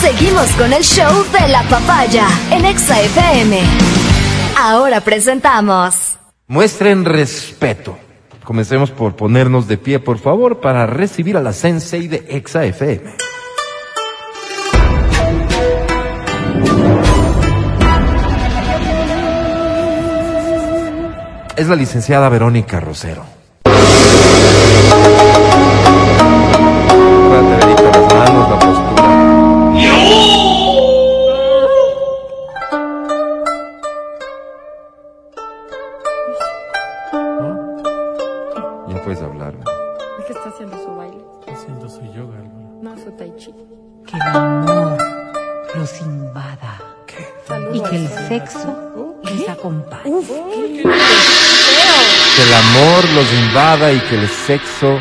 Seguimos con el show de la papaya en Exa FM. Ahora presentamos. Muestren respeto. Comencemos por ponernos de pie, por favor, para recibir a la sensei de Exa FM. Es la licenciada Verónica Rosero. Las manos, la postura. Haciendo su baile. Haciendo su yoga, Álvaro. No, su tai chi. que el amor los invada y que el sexo les acompañe. Que el amor los invada y que el sexo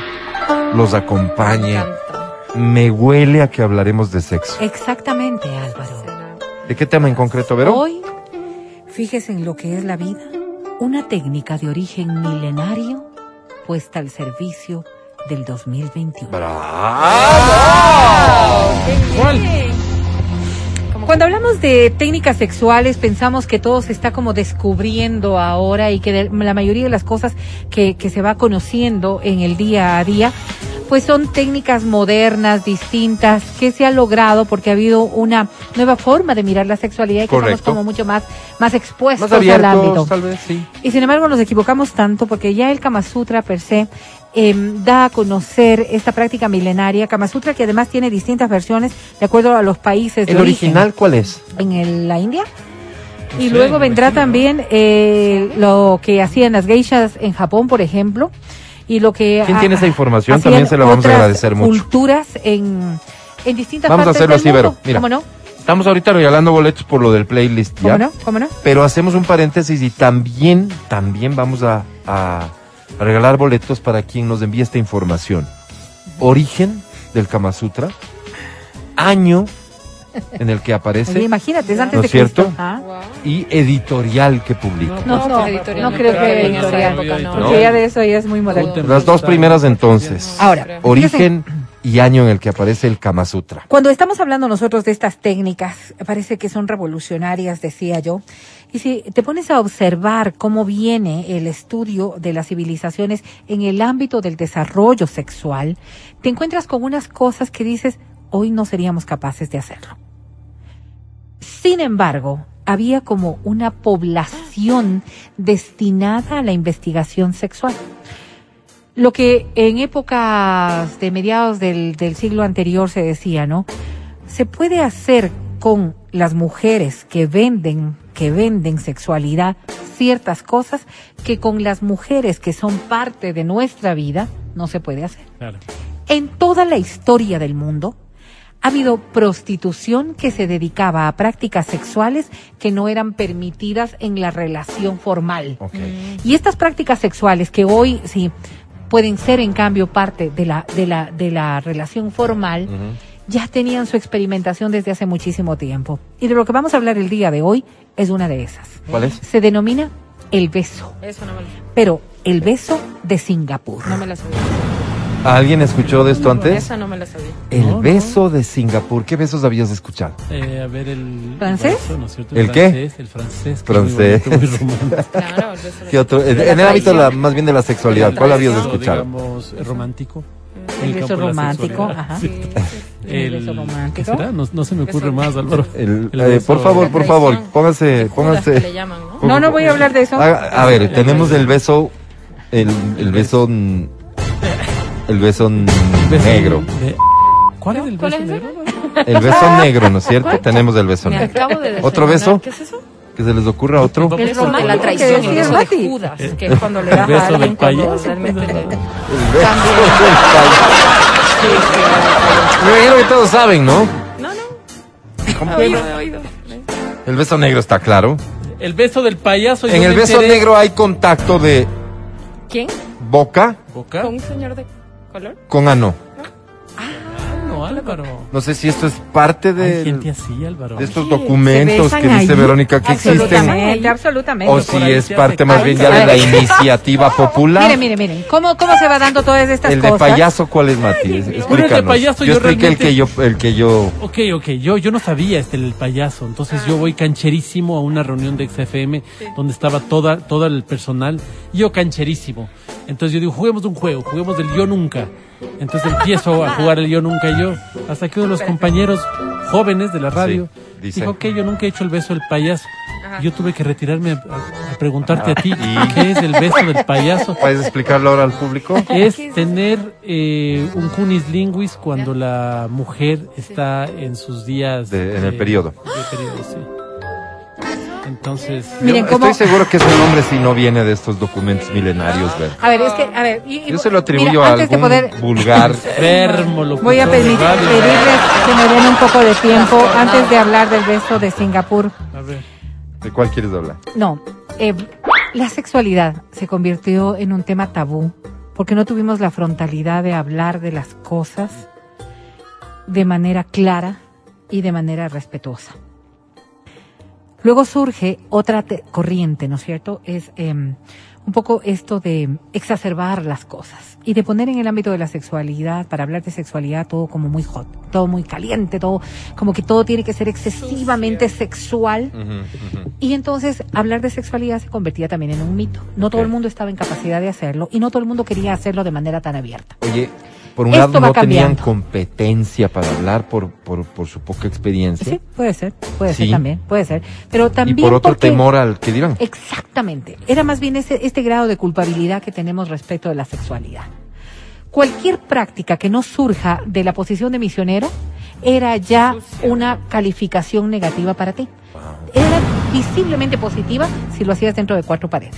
los acompañe. Me huele a que hablaremos de sexo. Exactamente, Álvaro. ¿De qué tema en concreto, Vero? Hoy, fíjese en lo que es la vida, una técnica de origen milenario puesta al servicio del 2021. Cuando hablamos de técnicas sexuales, pensamos que todo se está como descubriendo ahora y que de- la mayoría de las cosas que, que se va conociendo en el día a día, pues son técnicas modernas, distintas, que se ha logrado porque ha habido una nueva forma de mirar la sexualidad y que Correcto. estamos como mucho más, más expuestos Más al ámbito. abiertos, tal vez, sí. Y sin embargo nos equivocamos tanto porque ya el Kama Sutra per se em, da a conocer esta práctica milenaria, Kama Sutra que además tiene distintas versiones de acuerdo a los países de ¿El origen. original cuál es? en el- la India. No Y sé, luego vendrá también eh, lo que hacían las geishas en Japón, por ejemplo, y lo que ¿Quién ha- tiene esa información? También se la vamos a agradecer mucho. Culturas en, en distintas Vamos a hacerlo del así, Vero. mundo. Mira. ¿Cómo no? Estamos ahorita regalando boletos por lo del playlist, ¿ya? ¿Cómo no? ¿Cómo no? Pero hacemos un paréntesis y también, también vamos a, a- a regalar boletos para quien nos envíe esta información. Origen del Kama Sutra, año en el que Oye, aparece imagínate, es antes ¿No de cierto? Cristo. Ah. y editorial que publica. No, no, editorial no no creo que que en esa editorial, época no. porque ya de eso ya es muy moderno. Las dos primeras entonces. Ahora, Origen y año en el que aparece el Kama Sutra. Cuando estamos hablando nosotros de estas técnicas, parece que son revolucionarias, decía yo. Y si te pones a observar cómo viene el estudio de las civilizaciones en el ámbito del desarrollo sexual, te encuentras con unas cosas que dices, hoy no seríamos capaces de hacerlo. Sin embargo, había como una población destinada a la investigación sexual. Lo que en épocas de mediados del, del siglo anterior se decía, ¿no? Se puede hacer con las mujeres que venden, que venden sexualidad ciertas cosas que con las mujeres que son parte de nuestra vida no se puede hacer. Claro. En toda la historia del mundo ha habido prostitución que se dedicaba a prácticas sexuales que no eran permitidas en la relación formal. Ok. Y estas prácticas sexuales que hoy sí pueden ser en cambio parte de la de la de la relación formal ya tenían su experimentación desde hace muchísimo tiempo. Y de lo que vamos a hablar el día de hoy es una de esas. ¿Cuál es? Se denomina el beso, Eso no me, pero el beso de Singapur. no me la sabía. ¿Alguien escuchó de esto antes? Esa no me la sabía. El No, no. beso de Singapur. ¿Qué besos habías escuchado? Eh, a ver, el. ¿Francés? beso, ¿no es cierto? ¿El qué? francés, El francés. muy Francés. bonito, muy romántico. Claro, el beso de- ¿Qué otro? En, en el ámbito de la- traición. más bien de la sexualidad. ¿Cuál habías escuchado? Digamos, eh, romántico. El beso romántico, ajá. Sí, El El beso ¿qué romántico. será? No, no se me ocurre más, Álvaro. El- El eh, por favor, por favor, póngase, le póngase. llaman, ¿no? No, no voy a hablar de eso. A, a ver, tenemos el beso, el, el beso, el beso mm, Beso negro. de- ¿Cuál es el ¿Cuál beso es negro? El beso negro, ¿no es cierto? Tenemos el beso Me negro. acabo de ¿Otro beso? ¿Qué es eso? Que se les ocurra otro. El beso de la traición, el beso de. Judas, que es cuando le das beso a alguien del payaso. realmente. El beso También. del payaso. Me imagino que todos saben, ¿no? No, no. He oído, oído. El beso negro está claro. El beso del payaso. yo En el beso enteré- negro hay contacto de ¿Quién? boca Boca. ¿Con un señor de color? con ano. No. No, Álvaro. No sé si esto es parte Hay de, gente así, Álvaro. de estos Sí, documentos se que dice ahí. Verónica que existen. Absolutamente, absolutamente. O si es parte más bien ya de la iniciativa popular. Miren, miren, miren. ¿Cómo, ¿Cómo se va dando todas estas El de cosas? payaso, ¿cuál es, Mati? Explícanos. El de payaso yo yo expliqué el realmente- que yo, el que yo. Ok, ok, yo, yo no sabía este el payaso, entonces yo voy cancherísimo a una reunión de XFM donde estaba toda, todo el personal, y yo cancherísimo. Entonces yo digo, juguemos un juego, juguemos del yo nunca. Entonces empiezo a jugar el yo nunca yo, hasta que uno de los compañeros jóvenes de la radio Sí, dice. dijo, ok, yo nunca he hecho el beso del payaso. Y yo tuve que retirarme a, preguntarte a ti, ¿y? ¿qué es el beso del payaso? ¿Puedes explicarlo ahora al público? es tener eh, un cunis linguis cuando la mujer está en sus días De- en el periodo. de periodo, sí. Entonces, Miren, Yo ¿cómo- Estoy seguro que ese nombre sí no viene de estos documentos milenarios, Ver. A ver, es que, a ver. y- y- Yo se lo atribuyo mira, a antes de algún poder, vulgar. Voy a radio. pedirles que me den un poco de tiempo antes de hablar del beso de Singapur. A ver. ¿De cuál quieres hablar? No, eh, la sexualidad se convirtió en un tema tabú porque no tuvimos la frontalidad de hablar de las cosas de manera clara y de manera respetuosa. Luego surge otra te- corriente, ¿no es cierto? Es em, un poco esto de exacerbar las cosas y de poner en el ámbito de la sexualidad, para hablar de sexualidad, todo como muy hot, todo muy caliente, todo como que todo tiene que ser excesivamente sexual. Y entonces hablar de sexualidad se convertía también en un mito. No todo el mundo estaba en capacidad de hacerlo y no todo el mundo quería hacerlo de manera tan abierta. Oye, por un Esto lado no tenían competencia para hablar por, por, por su poca experiencia. Sí, puede ser, puede Sí. ser también, puede ser. Pero Y también por otro porque- temor al que dirán. Exactamente. Era más bien ese, este grado de culpabilidad que tenemos respecto de la sexualidad. Cualquier práctica que no surja de la posición de misionero era ya una calificación negativa para ti. Era visiblemente positiva si lo hacías dentro de cuatro paredes.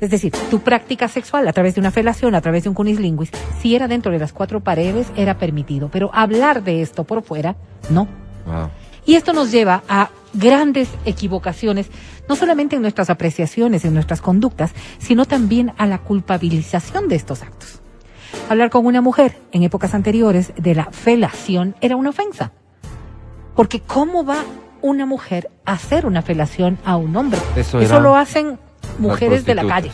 Es decir, tu práctica sexual a través de una felación, a través de un cunislinguis, si era dentro de las cuatro paredes, era permitido. Pero hablar de esto por fuera, no. Wow. Y esto nos lleva a grandes equivocaciones, no solamente en nuestras apreciaciones, en nuestras conductas, sino también a la culpabilización de estos actos. Hablar con una mujer en épocas anteriores de la felación era una ofensa. Porque ¿cómo va una mujer a hacer una felación a un hombre? Eso era lo hacen mujeres de la calle.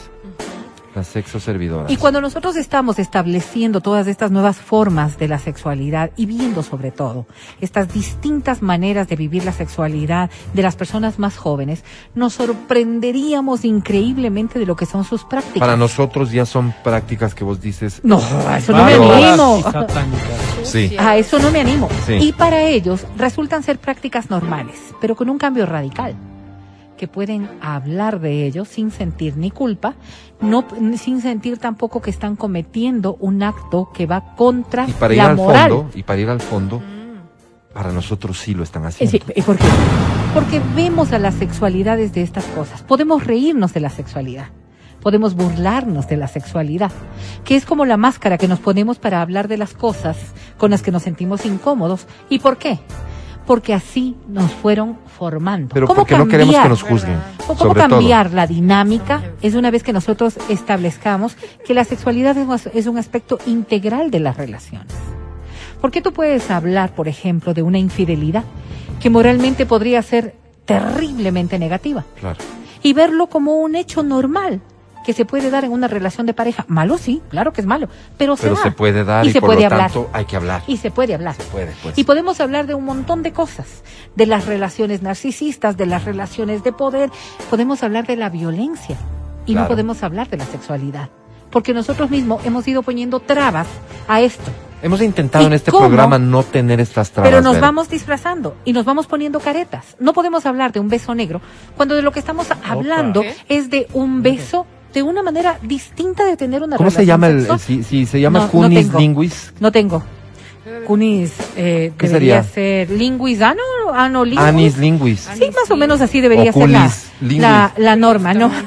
Las sexo servidoras. Y cuando nosotros estamos estableciendo todas estas nuevas formas de la sexualidad y viendo sobre todo estas distintas maneras de vivir la sexualidad de las personas más jóvenes, nos sorprenderíamos increíblemente de lo que son sus prácticas. Para nosotros ya son prácticas que vos dices. No, a eso no me animo. Sí. A eso no me animo. Sí. Y para ellos resultan ser prácticas normales, pero con un cambio radical que pueden hablar de ello sin sentir ni culpa, no sin sentir tampoco que están cometiendo un acto que va contra Y para ir la al moral. fondo, y para ir al fondo, para nosotros sí lo están haciendo. sí, ¿y ¿Por qué? Porque vemos a las sexualidades de estas cosas. Podemos reírnos de la sexualidad. Podemos burlarnos de la sexualidad, que es como la máscara que nos ponemos para hablar de las cosas con las que nos sentimos incómodos. ¿Y por qué? Porque así nos fueron formando. Pero ¿Cómo porque no queremos que cambiar? nos juzguen. ¿Cómo sobre cambiar la dinámica? Es una vez que nosotros establezcamos que la sexualidad es un- aspecto integral de las relaciones. ¿Por qué tú puedes hablar, por ejemplo, de una infidelidad que moralmente podría ser terriblemente negativa. Claro. y verlo como un hecho normal que se puede dar en una relación de pareja? Malo sí, claro que es malo, pero, Pero se, se da. puede dar y, y, se por puede lo hablar tanto hay que hablar. y se puede hablar. Se puede, pues. Y podemos hablar de un montón de cosas, de las relaciones narcisistas, de las relaciones de poder, podemos hablar de la violencia y no podemos hablar de la sexualidad, porque nosotros mismos hemos ido poniendo trabas a esto, Hemos intentado ¿Y en este cómo? programa no tener estas trabas. pero nos Ver. vamos disfrazando y nos vamos poniendo caretas. No podemos hablar de un beso negro cuando de lo que estamos hablando es de un beso de una manera distinta de tener una ¿Cómo se relación llama el, sexual. si, si se llama No, tengo. linguis? No tengo. Cunis, eh, ¿Qué debería sería? ser linguisano, claro. Anis linguis. Sí, más o menos así debería O ser la, la, la norma, ¿no?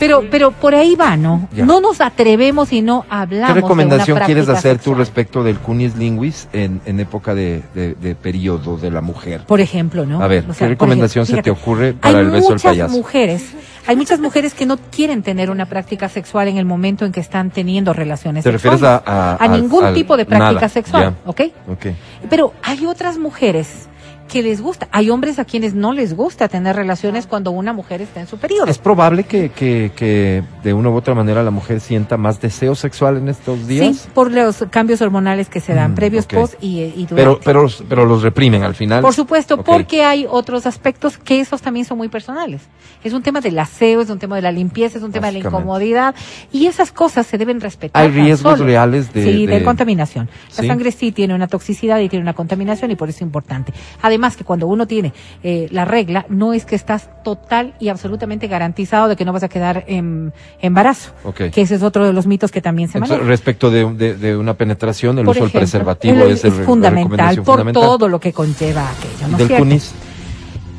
Pero, pero por ahí va, ¿no? Ya. No nos atrevemos y no hablamos. ¿Qué de recomendación una quieres hacer tú sexual. respecto del cunis linguis en, en época de, de, de periodo de la mujer? Por ejemplo, ¿no? A ver, O ¿qué sea, recomendación se te ocurre hay para el beso del muchas payaso? mujeres, hay muchas mujeres que no quieren tener una práctica sexual en el momento en que están teniendo relaciones ¿Te refieres sexuales. a- a- al- ningún al- tipo de práctica nada, sexual, ya. ¿ok? Ok. Pero hay otras mujeres que les gusta. Hay hombres a quienes no les gusta tener relaciones cuando una mujer está en su periodo. ¿Es probable que, que, que de una u otra manera la mujer sienta más deseo sexual en estos días? Sí, por los cambios hormonales que se dan Mm, previos, ok. post y, y durante. Pero, pero, pero los reprimen al final. Por supuesto, Ok. porque hay otros aspectos que esos también son muy personales. Es un tema del aseo, es un tema de la limpieza, es un tema de la incomodidad y esas cosas se deben respetar. Hay riesgos reales de- Sí, de, de- contaminación. La Sí. sangre sí tiene una toxicidad y tiene una contaminación y por eso es importante. Además que cuando uno tiene eh, la regla, no es que estás total y absolutamente garantizado de que no vas a quedar en embarazo. Ok. Que ese es otro de los mitos que también se Entonces, maneja. respecto de, de- de una penetración, el Por uso del preservativo el- es, el- fundamental por fundamental. todo lo que conlleva aquello, ¿no es del cierto? cunis.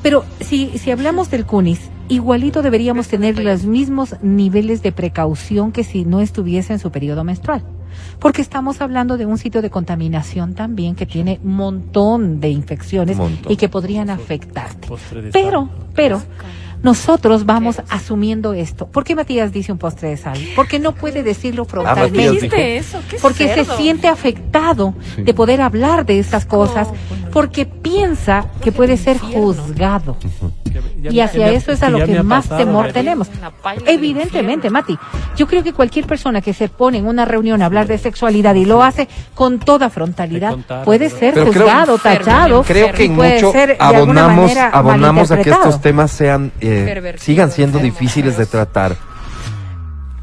Pero si, si hablamos del CUNIS, igualito deberíamos tener los mismos niveles de precaución que si no estuviese en su periodo menstrual. Porque estamos hablando de un sitio de contaminación también que tiene un montón de infecciones Montón. y que podrían afectarte. Pero, pero, nosotros vamos asumiendo esto. ¿Por qué Matías dice un postre de sal? Porque no puede decirlo Matías frontalmente. dijo- ¿Dijiste eso? ¿Qué Porque se siente afectado Sí. de poder hablar de estas cosas, bueno. Porque piensa que puede ser juzgado. Y hacia eso es a lo que más temor tenemos. Evidentemente. Mati. Yo creo que cualquier persona que se pone en una reunión a hablar de sexualidad y lo hace con toda frontalidad puede ser juzgado, tachado. Creo que en mucho abonamos, abonamos a que estos temas sean eh, sigan siendo difíciles de tratar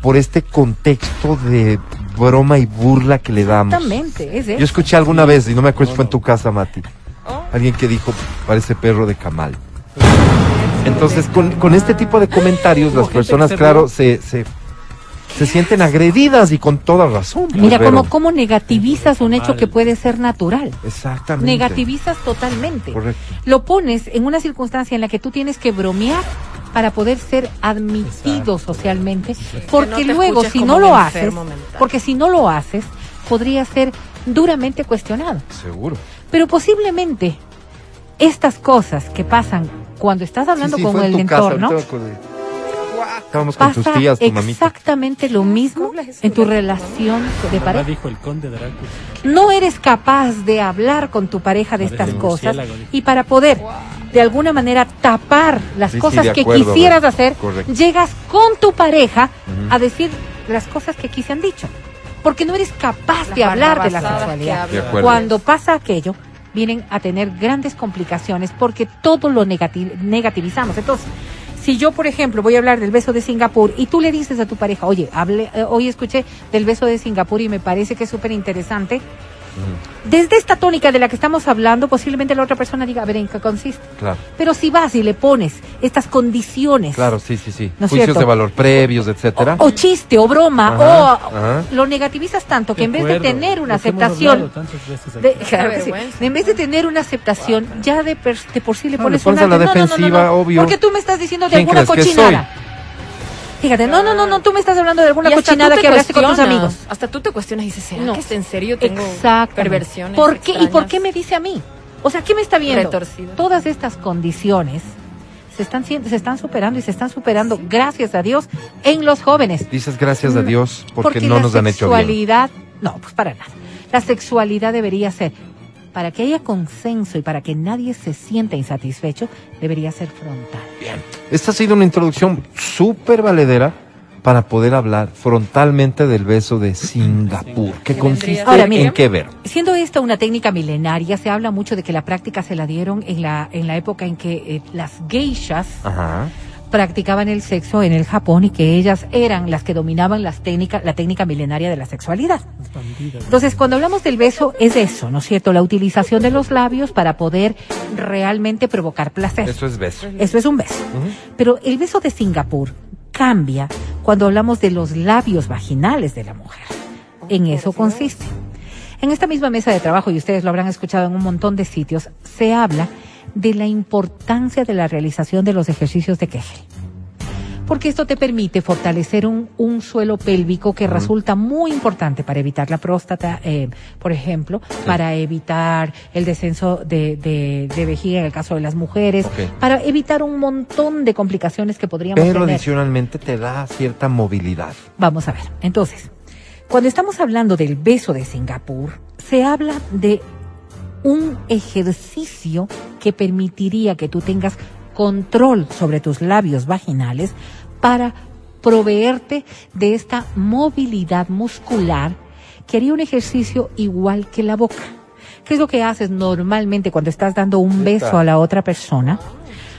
por este contexto de broma y burla que le damos. Exactamente, es Yo escuché alguna vez, y no me acuerdo si fue en tu casa, Mati, alguien que dijo, parece perro de camal. Entonces, con, con este tipo de comentarios, las personas, claro, se, se, se sienten agredidas y con toda razón. pues, Mira Vero. cómo, cómo negativizas un hecho que puede ser natural. Exactamente. Negativizas totalmente. Correcto. Lo pones en una circunstancia en la que tú tienes que bromear para poder ser admitido socialmente, porque no luego si como no lo haces, mental. porque si no lo haces, podría ser duramente cuestionado. Seguro. Pero posiblemente estas cosas que pasan cuando estás hablando Sí, sí, con en el casa, entorno. Estábamos con tus pasa tías, tu mamita. exactamente lo mismo ¿Cómo hablas eso en tu relación de pareja. dijo el conde Drácula. no eres capaz de hablar con tu pareja de estas cosas y para poder de alguna manera tapar las Sí, sí, cosas que quisieras hacer, correcto. llegas con tu pareja a decir las cosas que aquí se han dicho. Porque no eres capaz Las de hablar de la sexualidad. De. Cuando pasa aquello, vienen a tener grandes complicaciones porque todo lo negati- negativizamos. Entonces, si yo, por ejemplo, voy a hablar del beso de Singapur y tú le dices a tu pareja, oye, hable, eh, hoy escuché del beso de Singapur y me parece que es súper interesante, desde esta tónica de la que estamos hablando, posiblemente la otra persona diga, a ver, ¿en qué consiste? Claro, Pero si vas y le pones estas condiciones, claro, sí, sí, sí. ¿No es Juicios cierto? de valor previos, etcétera. o, o chiste, o broma, Ajá, o ajá. lo negativizas tanto que en vez de tener una aceptación, de, sí. En vez de tener una aceptación, ya de, per- de por sí le No, pones, le pones un a la alto. No, no, no, no, defensiva, no, obvio. Porque tú me estás diciendo de ¿Quién alguna cochinada. Fíjate, no, no, no, no, tú me estás hablando de alguna cochinada que hablaste con tus amigos. Hasta tú te cuestionas y dices, ¿será No. que es en serio tengo Exacto. perversiones ¿Por qué? ¿Y por qué me dice a mí? O sea, ¿qué me está viendo? Retorcido. Todas estas condiciones se están, sien- se están superando y se están superando, gracias a Dios, en los jóvenes. Dices gracias a Dios porque, Porque no la nos han hecho bien. sexualidad, no, pues para nada. La sexualidad debería ser, para que haya consenso y para que nadie se sienta insatisfecho, debería ser frontal. Esta ha sido una introducción súper valedera para poder hablar frontalmente del beso de Singapur. ¿Qué ¿Qué consiste Ahora, en qué ver? Siendo esta una técnica milenaria, se habla mucho de que la práctica se la dieron en la, en la época en que eh, las geishas Ajá. Practicaban el sexo en el Japón y que ellas eran las que dominaban las técnicas, la técnica milenaria de la sexualidad. Entonces, cuando hablamos del beso, es eso, ¿no es cierto? La utilización de los labios para poder realmente provocar placer. Eso es beso. Eso es un beso. Pero el beso de Singapur cambia cuando hablamos de los labios vaginales de la mujer. En eso consiste. En esta misma mesa de trabajo, y ustedes lo habrán escuchado en un montón de sitios, se habla de la importancia de la realización de los ejercicios de Kegel. Porque esto te permite fortalecer un, un suelo pélvico que resulta muy importante para evitar la próstata, eh, por ejemplo, para evitar el descenso de, de, de vejiga en el caso de las mujeres, para evitar un montón de complicaciones que podríamos Pero tener. adicionalmente te da cierta movilidad. Vamos a ver. Entonces, cuando estamos hablando del beso de Singapur, se habla de un ejercicio que permitiría que tú tengas control sobre tus labios vaginales para proveerte de esta movilidad muscular que haría un ejercicio igual que la boca. ¿Qué es lo que haces normalmente cuando estás dando un beso a la otra persona?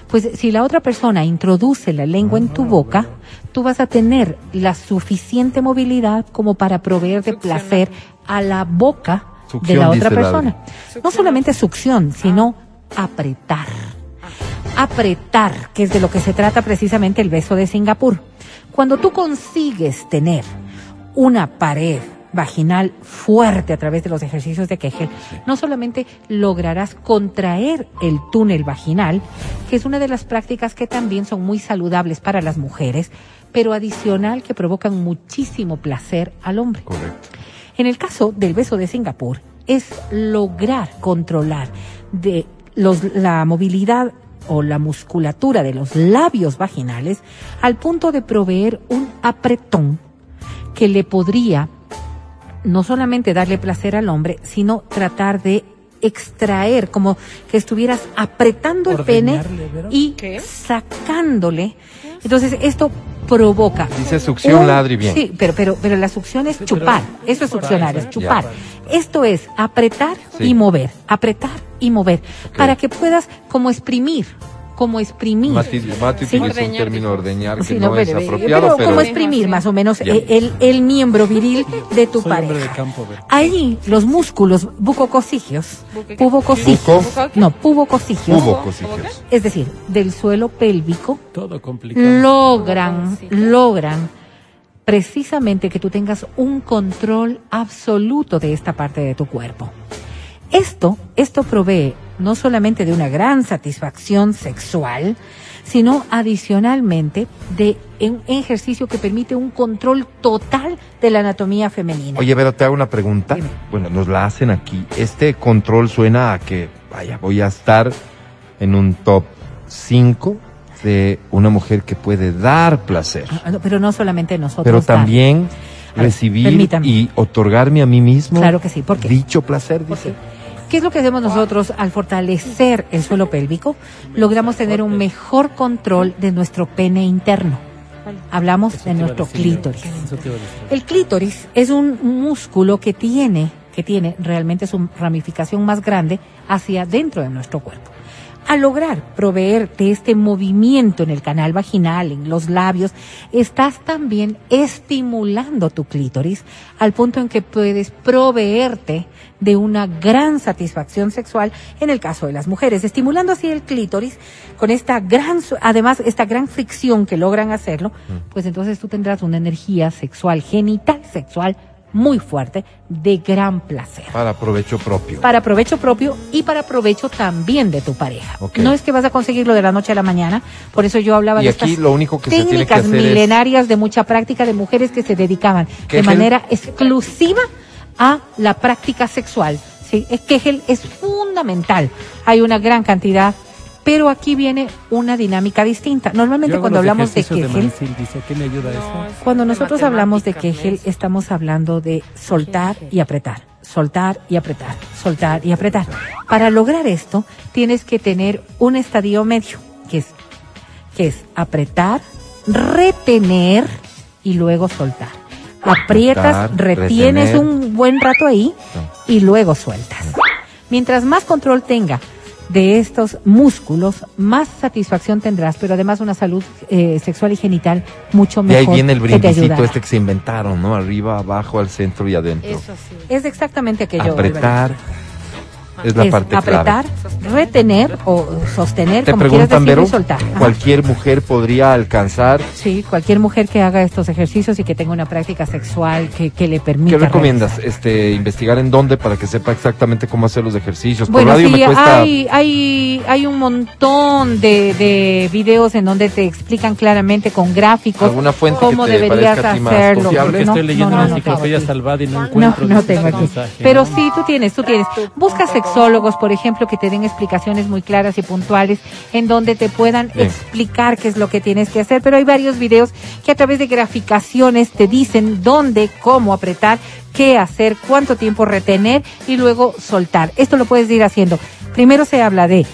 Pues si la otra persona introduce la lengua en tu boca, tú vas a tener la suficiente movilidad como para proveer de placer a la boca de la otra persona. No solamente succión, sino apretar. Apretar, que es de lo que se trata precisamente el beso de Singapur. Cuando tú consigues tener una pared vaginal fuerte a través de los ejercicios de Kegel, no solamente lograrás contraer el túnel vaginal, que es una de las prácticas que también son muy saludables para las mujeres, pero adicional que provocan muchísimo placer al hombre. Correcto. En el caso del beso de Singapur, es lograr controlar de los, la movilidad o la musculatura de los labios vaginales al punto de proveer un apretón que le podría no solamente darle placer al hombre, sino tratar de extraer, como que estuvieras apretando el pene y ¿Qué? sacándole. Entonces esto provoca Dice succión, un- ladri bien. Sí, pero, pero, pero la succión es Sí, chupar. Eso es succionar, es chupar. Ya. Esto es apretar Sí. y mover, apretar y mover, para que puedas como exprimir, como exprimir. Mati, Mati Sí. utiliza un Ordeñar, término dijo. ordeñar que Sí, no, no, es pero, apropiado, pero pero, como exprimir más o menos el, el miembro viril de tu Soy de pareja. campo, ¿verdad? Allí los músculos bucococigios, ¿Buque qué? pubococigios, Buco. no, cositas. es decir, del suelo pélvico, Todo complicado. logran, logran precisamente que tú tengas un control absoluto de esta parte de tu cuerpo. Esto, esto provee no solamente de una gran satisfacción sexual, sino adicionalmente de un ejercicio que permite un control total de la anatomía femenina. Oye, pero te hago una pregunta. Dime. Bueno, nos la hacen aquí. Este control suena a que, vaya, voy a estar en un top 5 de una mujer que puede dar placer, Ah, no, pero no solamente nosotros. pero también recibir y otorgarme a mí mismo Claro que sí, ¿por qué? dicho placer, ¿Por dice. qué? ¿Qué es lo que hacemos nosotros al fortalecer el suelo pélvico? Logramos tener un mejor control de nuestro pene interno. Hablamos de nuestro clítoris. El clítoris es un músculo que tiene, que tiene realmente su ramificación más grande hacia dentro de nuestro cuerpo. Al lograr proveer de este movimiento en el canal vaginal, en los labios, estás también estimulando tu clítoris al punto en que puedes proveerte de una gran satisfacción sexual en el caso de las mujeres, estimulando así el clítoris con esta gran, además esta gran fricción que logran hacerlo, pues entonces tú tendrás una energía sexual, genital sexual muy fuerte, de gran placer Para provecho propio. para provecho propio y para provecho también de tu pareja. No es que vas a conseguirlo de la noche a la mañana, por eso yo hablaba Y de aquí estas lo único que se tiene que técnicas es- milenarias de mucha práctica de mujeres que se dedicaban de manera exclusiva a la práctica sexual. Sí, es Kegel es fundamental. Hay una gran cantidad, pero aquí viene una dinámica distinta. Normalmente cuando hablamos de Kegel, ¿qué me ayuda No, eso? es cuando nosotros hablamos de Kegel, estamos hablando de soltar y apretar, soltar y apretar, soltar y apretar. Para lograr esto, tienes que tener un estadio medio, que es, que es apretar, retener y luego soltar. Aprietas, Apretar, retienes retener. un buen rato ahí y luego sueltas. Mientras más control tenga de estos músculos, más satisfacción tendrás, pero además una salud eh, sexual y genital mucho Y mejor. ahí viene el brindisito este que se inventaron, ¿no? Arriba, abajo, al centro y adentro. Eso sí. Es exactamente aquello. Apretar, Álvaro. Es la parte clave. apretar, retener o sostener, Te como quieras preguntan, decirlo, Vero, y soltar. Ajá. ¿cualquier mujer podría alcanzar? Sí, cualquier mujer que haga estos ejercicios y que tenga una práctica sexual que, que le permita. ¿Qué recomiendas? realizar. Este, investigar en dónde para que sepa exactamente cómo hacer los ejercicios. Por Bueno, radio sí, me cuesta. hay, hay, hay un montón de, de videos en donde te explican claramente con gráficos ¿Alguna fuente cómo que te deberías hacerlo. Porque No, estoy leyendo no, no, no, enciclopedia no, salvada y no No, encuentro no ese tengo aquí. mensaje. Pero sí, tú tienes, tú tienes. Busca sexólogos, por ejemplo, que te den explicaciones muy claras y puntuales en donde te puedan Bien. explicar qué es lo que tienes que hacer. Pero hay varios videos que a través de graficaciones te dicen dónde, cómo apretar, qué hacer, cuánto tiempo retener y luego soltar. Esto lo puedes ir haciendo. Primero se habla de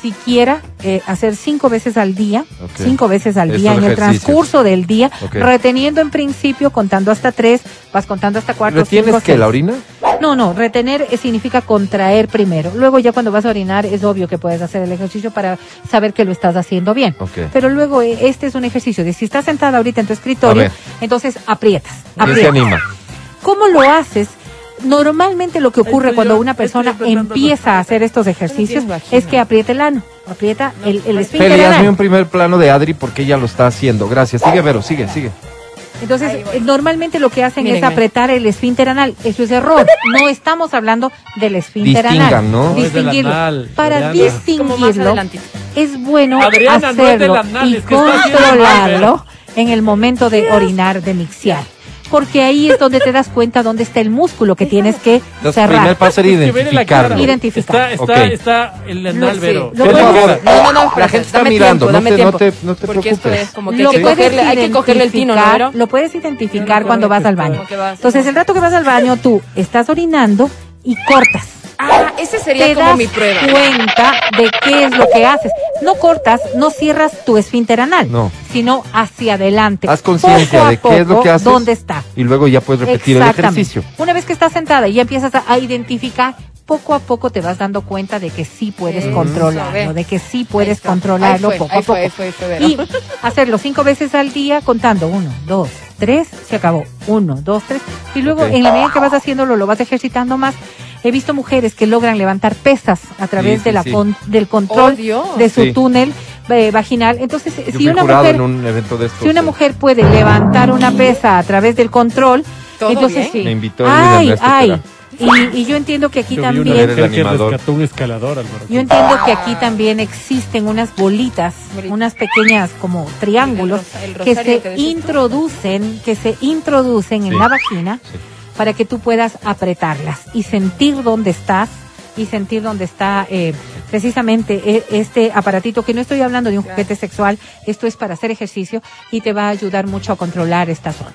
siquiera eh, hacer cinco veces al día, cinco veces al Estos día en el transcurso del día, reteniendo en principio, contando hasta tres, vas contando hasta cuatro, ¿Retienes cinco, que seis. la orina? No, no, retener eh, significa contraer primero. Luego ya cuando vas a orinar es obvio que puedes hacer el ejercicio para saber que lo estás haciendo bien. Pero luego eh, este es un ejercicio de si estás sentada ahorita en tu escritorio, entonces aprietas. ¿Quién se aprietas. anima? ¿Cómo lo haces? Normalmente lo que ocurre estoy cuando yo, una persona empieza a hacer estos ejercicios es que aprieta el ano, aprieta el, el esfínter hazme un primer plano de Adri porque ella lo está haciendo. Gracias. Sigue, Vero, sigue, sigue. Entonces, eh, normalmente lo que hacen es apretar el esfínter anal. Eso es error. No estamos hablando del esfínter Distingan, anal. ¿no? No, Distinguirlo. anal, Para Adriana. Distinguirlo, es bueno Adriana, no es hacerlo anal, y es que está haciendo controlarlo en el momento de orinar, de mixear. Porque ahí es donde te das cuenta dónde está el músculo que tienes que Entonces, cerrar. primer paso identificarlo. Identificar. Está, está, está el sé, Vero. favor. No, no, no, La gente está mirando, tiempo, no te- no te- no te Porque esto preocupes. es como que lo hay que puedes cogerle, hay que cogerle el tino, ¿no, Vero? Lo puedes identificar cuando vas al baño. Vas- Entonces, el rato que vas al baño, tú estás orinando y cortas. Ah, ese sería te como das mi prueba. cuenta de qué es lo que haces. No cortas, no cierras tu esfínter anal, No. sino hacia adelante. Haz conciencia Poco de qué es lo que haces. ¿Dónde está? Y luego ya puedes repetir el ejercicio. Una vez que estás sentada y ya empiezas a, a identificar, poco a poco te vas dando cuenta de que sí puedes controlarlo, de que sí puedes controlarlo fue, poco a poco. ahí fue, ahí fue, y hacerlo cinco veces al día contando uno, dos, tres, se acabó. Uno, dos, tres. Y luego en la medida que vas haciéndolo, lo vas ejercitando más. He visto mujeres que logran levantar pesas a través Sí, de sí, la sí. con- del control Oh, de su Sí. túnel eh, vaginal. Entonces, Yo si una mujer en un evento de estos. si una eh, mujer puede levantar una pesa a través del control, ¿Todo entonces bien? sí. Me invitó ay, ay. Y, y yo entiendo que aquí Yo también, que un escalador, yo entiendo que aquí también existen unas bolitas, unas pequeñas como triángulos El rosa- el que se que decís tú. introducen, que se introducen en la vagina Sí. Para que tú puedas apretarlas y sentir dónde estás y sentir dónde está eh, precisamente e- este aparatito, que no estoy hablando de un juguete sexual, esto es para hacer ejercicio y te va a ayudar mucho a controlar esta zona.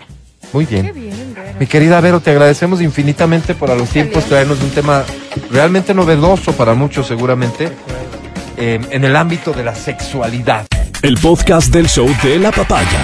Muy Qué bien. bien, Vero. Mi querida Vero, te agradecemos infinitamente por a los tiempos traernos un tema realmente novedoso para muchos seguramente eh, en el ámbito de la sexualidad. El podcast del show de la papaya.